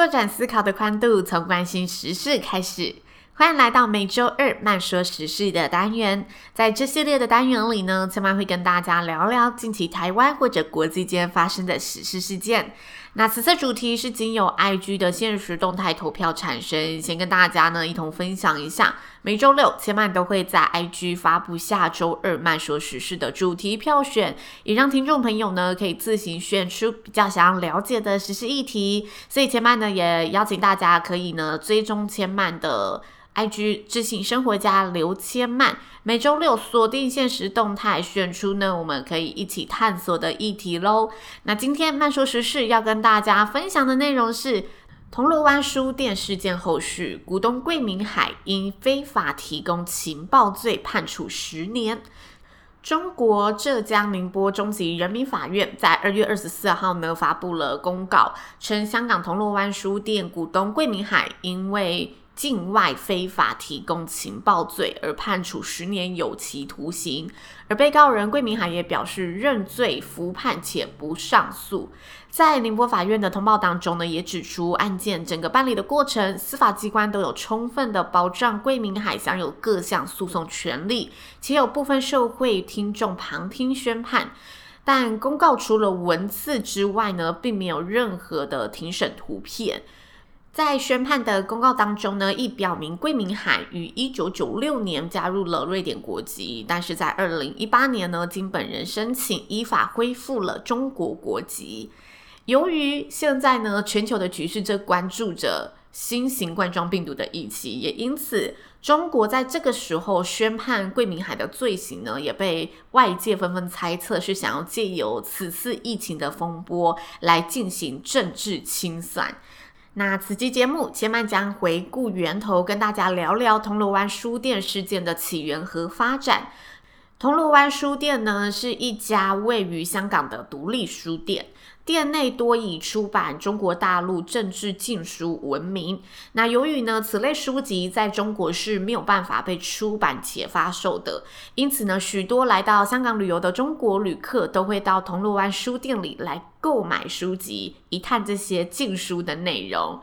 拓展思考的宽度，从关心时事开始。欢迎来到每周二慢说时事的单元。在这系列的单元里呢，千万会跟大家聊聊近期台湾或者国际间发生的时事事件。那此次主题是经由 IG 的限时动态投票产生，先跟大家呢一同分享一下。每周六千曼都会在 IG 发布下周二慢说时事的主题票选，也让听众朋友呢可以自行选出比较想要了解的时事议题。所以千曼呢也邀请大家可以呢追踪千曼的 IG 知性生活家刘千曼。每周六锁定限时动态，选出呢我们可以一起探索的议题喽。那今天慢说时事要跟大家分享的内容是铜锣湾书店事件后续，股东桂明海因非法提供情报罪判处十年。中国浙江宁波中级人民法院在二月二十四号呢发布了公告，称香港铜锣湾书店股东桂明海因为境外非法提供情报罪而判处十年有期徒刑，而被告人桂明海也表示认罪服判且不上诉。在宁波法院的通报当中呢，也指出案件整个办理的过程，司法机关都有充分的保障桂明海享有各项诉讼权利，且有部分受贿听众旁听宣判。但公告除了文字之外呢，并没有任何的庭审图片。在宣判的公告当中呢，亦表明桂明海于一九九六年加入了瑞典国籍，但是在二零一八年呢，经本人申请，依法恢复了中国国籍。由于现在呢，全球的局势正关注着新型冠状病毒的疫情，也因此中国在这个时候宣判桂明海的罪行呢，也被外界纷纷猜测是想要借由此次疫情的风波来进行政治清算。那此期节目，千曼将回顾源头，跟大家聊聊铜锣湾书店事件的起源和发展。铜锣湾书店呢，是一家位于香港的独立书店。店内多以出版中国大陆政治禁书闻名。那由于呢，此类书籍在中国是没有办法被出版且发售的，因此呢，许多来到香港旅游的中国旅客都会到铜锣湾书店里来购买书籍，一探这些禁书的内容。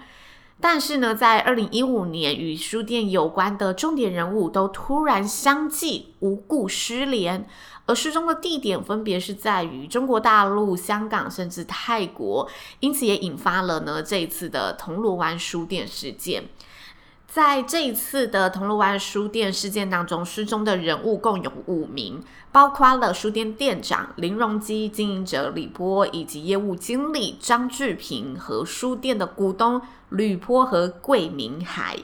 但是呢，在二零一五年，与书店有关的重点人物都突然相继无故失联，而失踪的地点分别是在于中国大陆、香港甚至泰国，因此也引发了呢这一次的铜锣湾书店事件。在这一次的铜锣湾书店事件当中，失踪的人物共有五名，包括了书店店长林荣基、经营者李波以及业务经理张志平和书店的股东吕波和桂明海。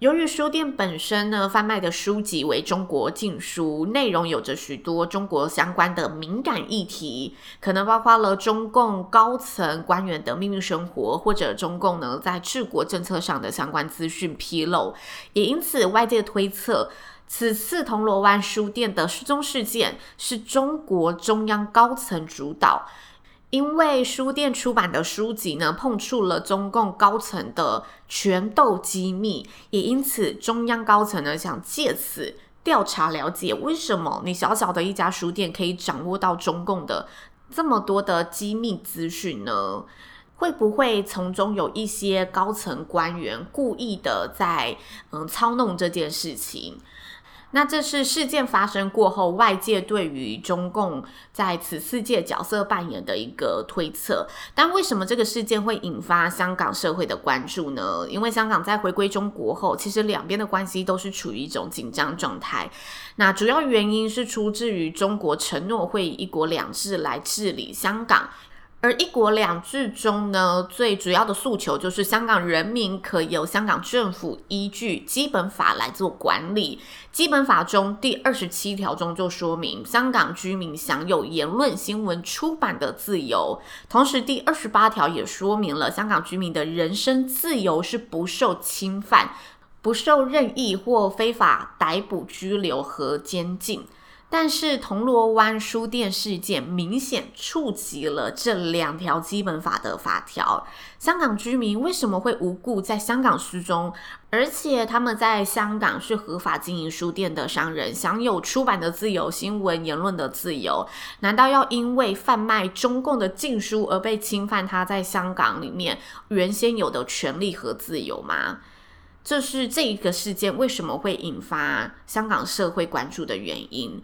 由于书店本身呢，贩卖的书籍为中国禁书，内容有着许多中国相关的敏感议题，可能包括了中共高层官员的秘密生活，或者中共呢在治国政策上的相关资讯披露，也因此外界推测，此次铜锣湾书店的失踪事件是中国中央高层主导。因为书店出版的书籍呢，碰触了中共高层的权斗机密，也因此中央高层呢想借此调查了解，为什么你小小的一家书店可以掌握到中共的这么多的机密资讯呢？会不会从中有一些高层官员故意的在嗯操弄这件事情？那这是事件发生过后，外界对于中共在此次界角色扮演的一个推测。但为什么这个事件会引发香港社会的关注呢？因为香港在回归中国后，其实两边的关系都是处于一种紧张状态。那主要原因是出自于中国承诺会以一国两制来治理香港。而一国两制中呢，最主要的诉求就是香港人民可由香港政府依据基本法来做管理。基本法中第二十七条中就说明，香港居民享有言论、新闻、出版的自由。同时，第二十八条也说明了香港居民的人身自由是不受侵犯，不受任意或非法逮捕、拘留和监禁。但是铜锣湾书店事件明显触及了这两条基本法的法条。香港居民为什么会无故在香港失踪？而且他们在香港是合法经营书店的商人，享有出版的自由、新闻言论的自由。难道要因为贩卖中共的禁书而被侵犯他在香港里面原先有的权利和自由吗？这是这一个事件为什么会引发香港社会关注的原因。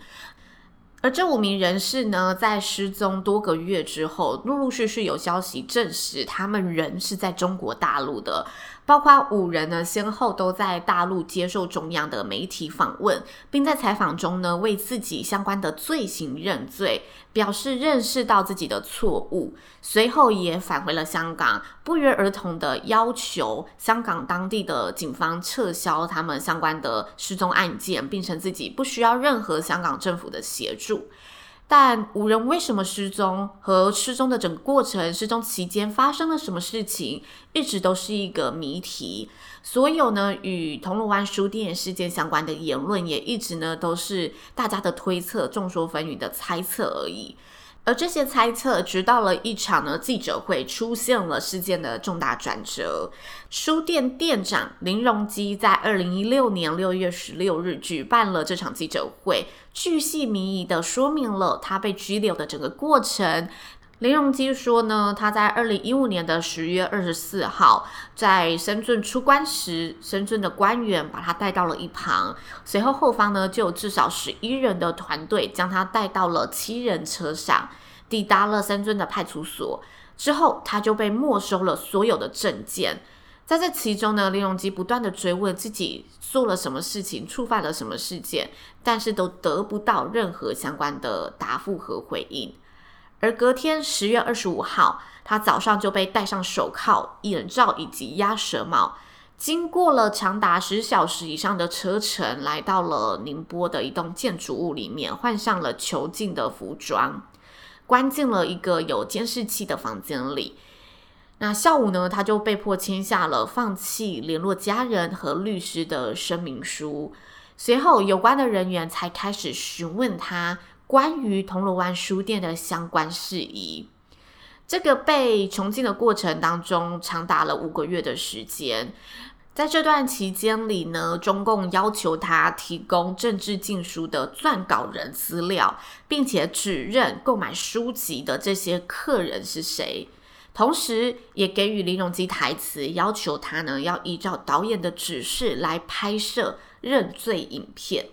而这五名人士呢，在失踪多个月之后，陆陆续续有消息证实，他们人是在中国大陆的。包括五人呢，先后都在大陆接受中央的媒体访问，并在采访中呢，为自己相关的罪行认罪，表示认识到自己的错误。随后也返回了香港，不约而同的要求香港当地的警方撤销他们相关的失踪案件，并称自己不需要任何香港政府的协助。但五人为什么失踪，和失踪的整个过程、失踪期间发生了什么事情，一直都是一个谜题。所有呢，与铜锣湾书店事件相关的言论，也一直呢都是大家的推测、众说纷纭的猜测而已。而这些猜测，直到了一场呢记者会，出现了事件的重大转折。书店店长林荣基在二零一六年六月十六日举办了这场记者会，巨细靡遗的说明了他被拘留的整个过程。林荣基说呢，他在二零一五年的十月二十四号在深圳出关时，深圳的官员把他带到了一旁，随后后方呢就有至少十一人的团队将他带到了七人车上，抵达了深圳的派出所之后，他就被没收了所有的证件。在这其中呢，林荣基不断地追问自己做了什么事情，触犯了什么事件，但是都得不到任何相关的答复和回应。而隔天十月二十五号，他早上就被戴上手铐、眼罩以及鸭舌帽，经过了长达十小时以上的车程，来到了宁波的一栋建筑物里面，换上了囚禁的服装，关进了一个有监视器的房间里。那下午呢，他就被迫签下了放弃联络家人和律师的声明书。随后，有关的人员才开始询问他。关于铜锣湾书店的相关事宜，这个被囚禁的过程当中，长达了五个月的时间。在这段期间里呢，中共要求他提供政治禁书的撰稿人资料，并且指认购买书籍的这些客人是谁，同时也给予林荣基台词，要求他呢要依照导演的指示来拍摄认罪影片。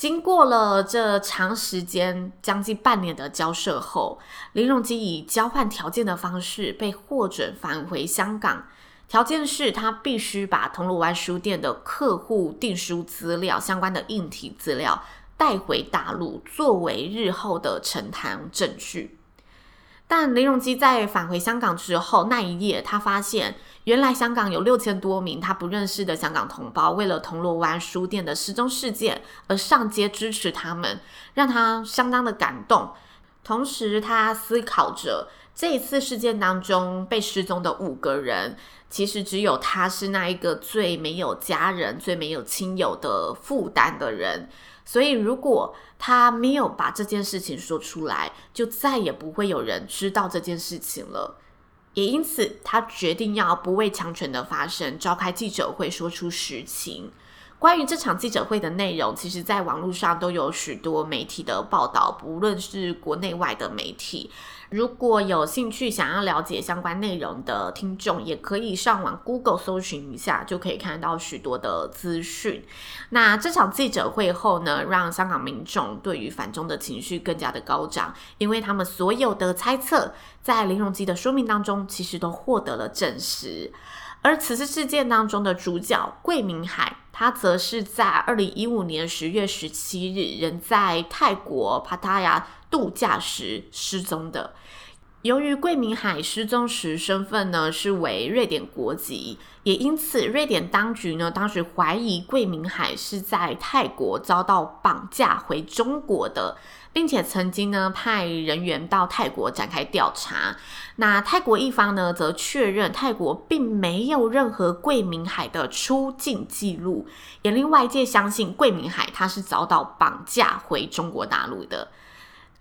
经过了这长时间，将近半年的交涉后，林荣基以交换条件的方式被获准返回香港。条件是他必须把铜锣湾书店的客户订书资料相关的硬体资料带回大陆，作为日后的呈堂证据。但林荣基在返回香港之后，那一夜他发现，原来香港有六千多名他不认识的香港同胞，为了铜锣湾书店的失踪事件而上街支持他们，让他相当的感动。同时，他思考着这一次事件当中被失踪的五个人，其实只有他是那一个最没有家人、最没有亲友的负担的人。所以，如果他没有把这件事情说出来，就再也不会有人知道这件事情了。也因此，他决定要不畏强权的发生，召开记者会，说出实情。关于这场记者会的内容，其实在网络上都有许多媒体的报道，不论是国内外的媒体。如果有兴趣想要了解相关内容的听众，也可以上网 Google 搜寻一下，就可以看到许多的资讯。那这场记者会后呢，让香港民众对于反中的情绪更加的高涨，因为他们所有的猜测，在林荣基的说明当中，其实都获得了证实。而此次事件当中的主角桂明海，他则是在二零一五年十月十七日，人在泰国帕塔亚度假时失踪的。由于桂明海失踪时身份呢是为瑞典国籍，也因此瑞典当局呢当时怀疑桂明海是在泰国遭到绑架回中国的，并且曾经呢派人员到泰国展开调查。那泰国一方呢则确认泰国并没有任何桂明海的出境记录，也令外界相信桂明海他是遭到绑架回中国大陆的。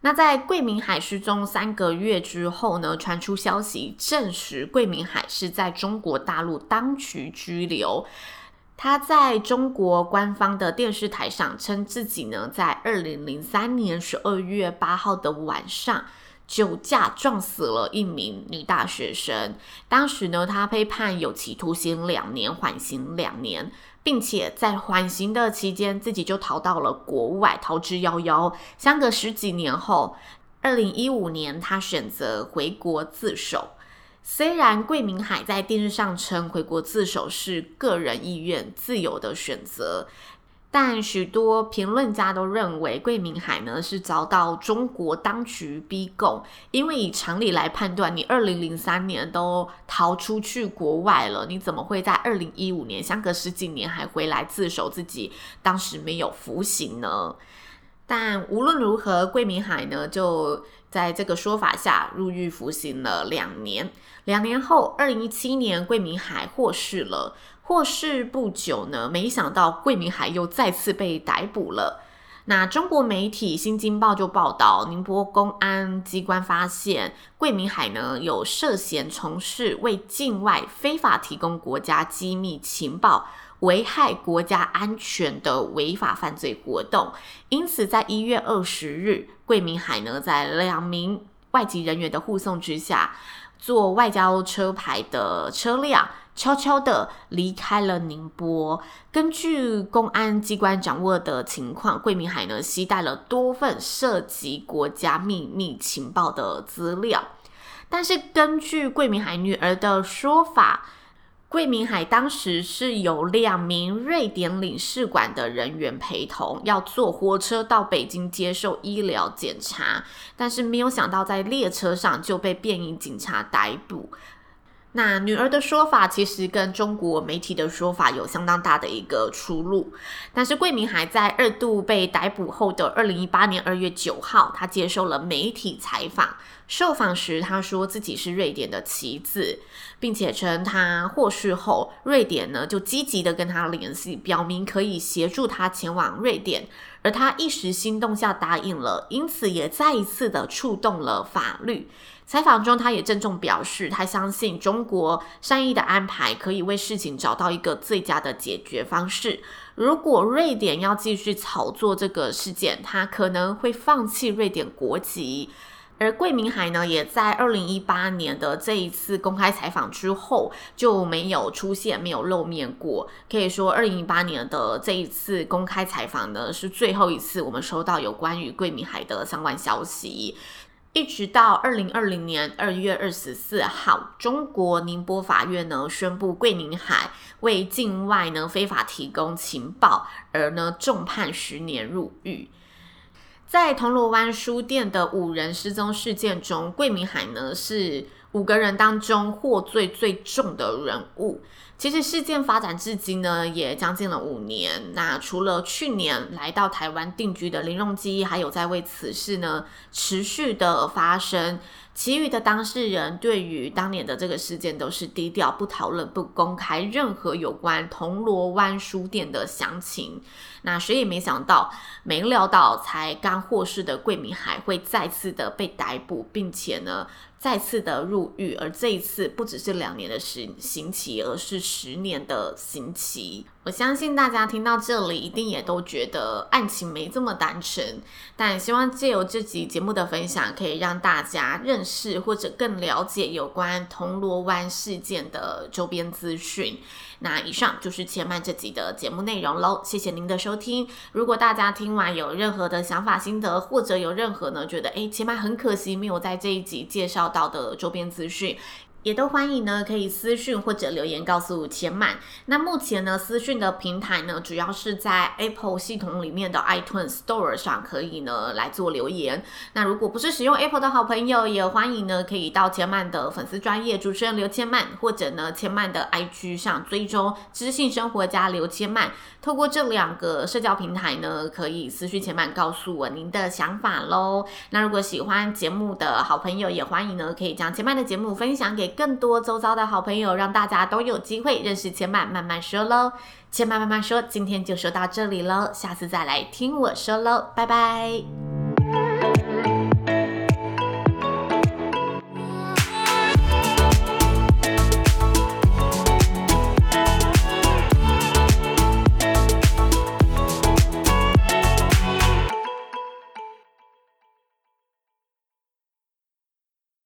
那在桂明海失踪三个月之后呢，传出消息证实桂明海是在中国大陆当局拘留。他在中国官方的电视台上称自己呢，在二零零三年十二月八号的晚上酒驾撞死了一名女大学生。当时呢，他被判有期徒刑两年，缓刑两年。并且在缓刑的期间，自己就逃到了国外，逃之夭夭。相隔十几年后，二零一五年，他选择回国自首。虽然桂明海在电视上称回国自首是个人意愿、自由的选择。但许多评论家都认为，桂明海呢是遭到中国当局逼供，因为以常理来判断，你二零零三年都逃出去国外了，你怎么会在二零一五年相隔十几年还回来自首自己当时没有服刑呢？但无论如何，桂明海呢就在这个说法下入狱服刑了两年。两年后，二零一七年，桂明海获释了。获释不久呢，没想到桂明海又再次被逮捕了。那中国媒体《新京报》就报道，宁波公安机关发现桂明海呢有涉嫌从事为境外非法提供国家机密情报、危害国家安全的违法犯罪活动。因此，在一月二十日，桂明海呢在两名外籍人员的护送之下，坐外交车牌的车辆。悄悄地离开了宁波。根据公安机关掌握的情况，桂明海呢携带了多份涉及国家秘密情报的资料。但是根据桂明海女儿的说法，桂明海当时是有两名瑞典领事馆的人员陪同，要坐火车到北京接受医疗检查。但是没有想到，在列车上就被便衣警察逮捕。那女儿的说法其实跟中国媒体的说法有相当大的一个出入，但是桂明还在二度被逮捕后的二零一八年二月九号，他接受了媒体采访。受访时，他说自己是瑞典的棋子，并且称他获释后，瑞典呢就积极的跟他联系，表明可以协助他前往瑞典，而他一时心动下答应了，因此也再一次的触动了法律。采访中，他也郑重表示，他相信中国善意的安排可以为事情找到一个最佳的解决方式。如果瑞典要继续炒作这个事件，他可能会放弃瑞典国籍。而桂明海呢，也在二零一八年的这一次公开采访之后就没有出现，没有露面过。可以说，二零一八年的这一次公开采访呢，是最后一次我们收到有关于桂明海的相关消息。一直到二零二零年二月二十四号，中国宁波法院呢宣布桂明海为境外呢非法提供情报而呢重判十年入狱。在铜锣湾书店的五人失踪事件中，桂明海呢是五个人当中获罪最重的人物。其实事件发展至今呢，也将近了五年。那除了去年来到台湾定居的林荣基，还有在为此事呢持续的发生。其余的当事人对于当年的这个事件都是低调，不讨论、不公开任何有关铜锣湾书店的详情。那谁也没想到，没料到才刚获释的桂明海会再次的被逮捕，并且呢。再次的入狱，而这一次不只是两年的刑刑期，而是十年的刑期。我相信大家听到这里，一定也都觉得案情没这么单纯。但希望借由这集节目的分享，可以让大家认识或者更了解有关铜锣湾事件的周边资讯。那以上就是千曼这集的节目内容喽，谢谢您的收听。如果大家听完有任何的想法心得，或者有任何呢觉得诶千曼很可惜没有在这一集介绍到的周边资讯，也都欢迎呢，可以私讯或者留言告诉千曼。那目前呢，私讯的平台呢，主要是在 Apple 系统里面的 iTunes Store 上可以呢来做留言。那如果不是使用 Apple 的好朋友，也欢迎呢可以到千曼的粉丝专业主持人刘千曼，或者呢千曼的 IG 上追踪知性生活家刘千曼。透过这两个社交平台呢，可以私讯千曼告诉我您的想法喽。那如果喜欢节目的好朋友，也欢迎呢可以将千曼的节目分享给更多周遭的好朋友，让大家都有机会认识千满慢慢说喽。千满慢慢说，今天就说到这里喽，下次再来听我说喽，拜拜。